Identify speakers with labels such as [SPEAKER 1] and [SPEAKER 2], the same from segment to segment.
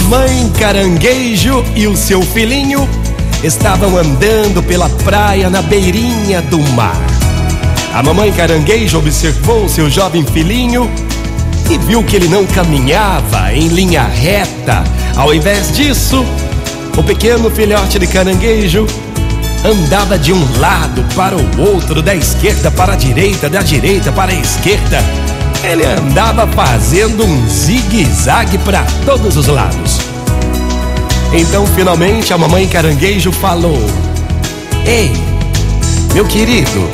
[SPEAKER 1] Mamãe Caranguejo e o seu filhinho estavam andando pela praia na beirinha do mar. A mamãe Caranguejo observou seu jovem filhinho e viu que ele não caminhava em linha reta. Ao invés disso, o pequeno filhote de caranguejo andava de um lado para o outro, da esquerda para a direita, da direita para a esquerda. Ele andava fazendo um zigue-zague para todos os lados. Então, finalmente, a mamãe caranguejo falou: Ei, meu querido,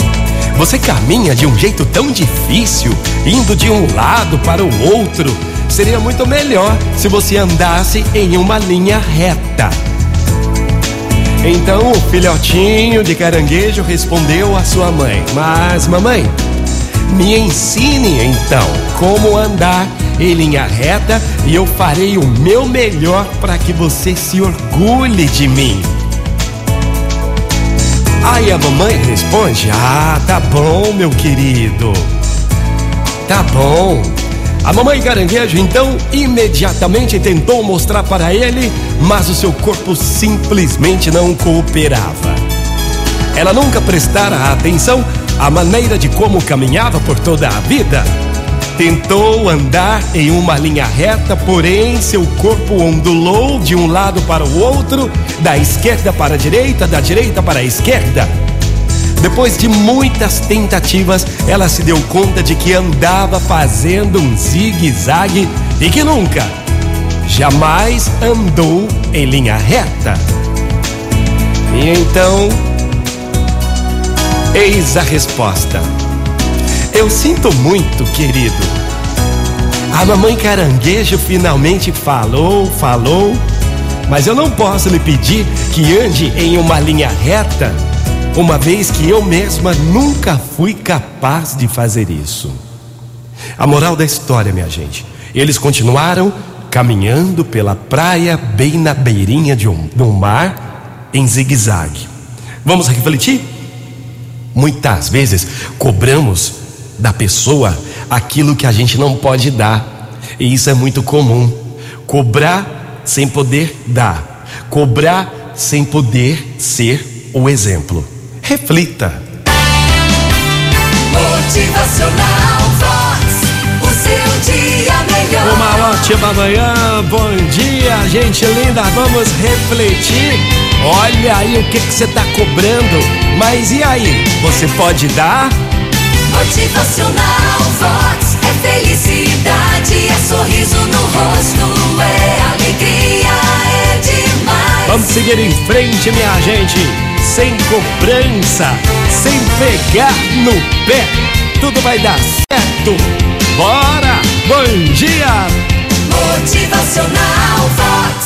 [SPEAKER 1] você caminha de um jeito tão difícil, indo de um lado para o outro. Seria muito melhor se você andasse em uma linha reta. Então o filhotinho de caranguejo respondeu à sua mãe: Mas, mamãe, me ensine então como andar em linha reta e eu farei o meu melhor para que você se orgulhe de mim. Aí a mamãe responde: Ah, tá bom, meu querido. Tá bom. A mamãe caranguejo então imediatamente tentou mostrar para ele, mas o seu corpo simplesmente não cooperava. Ela nunca prestara atenção à maneira de como caminhava por toda a vida. Tentou andar em uma linha reta, porém seu corpo ondulou de um lado para o outro, da esquerda para a direita, da direita para a esquerda. Depois de muitas tentativas, ela se deu conta de que andava fazendo um zigue-zague e que nunca, jamais andou em linha reta. E então, eis a resposta. Eu sinto muito, querido. A mamãe caranguejo finalmente falou, falou, mas eu não posso lhe pedir que ande em uma linha reta uma vez que eu mesma nunca fui capaz de fazer isso. A moral da história, minha gente, eles continuaram caminhando pela praia, bem na beirinha de um, do mar, em zigue-zague. Vamos refletir? Muitas vezes cobramos da pessoa aquilo que a gente não pode dar, e isso é muito comum. Cobrar sem poder dar, cobrar sem poder ser o exemplo. Reflita. Ótima manhã, bom dia, gente linda. Vamos refletir. Olha aí o que que você está cobrando. Mas e aí? Você pode dar?
[SPEAKER 2] Motivacional Vox é felicidade, é sorriso no rosto, é alegria, é demais.
[SPEAKER 1] Vamos seguir em frente, minha gente. Sem cobrança, sem pegar no pé. Tudo vai dar certo. Bora! Bom dia!
[SPEAKER 2] Motivacional Vox.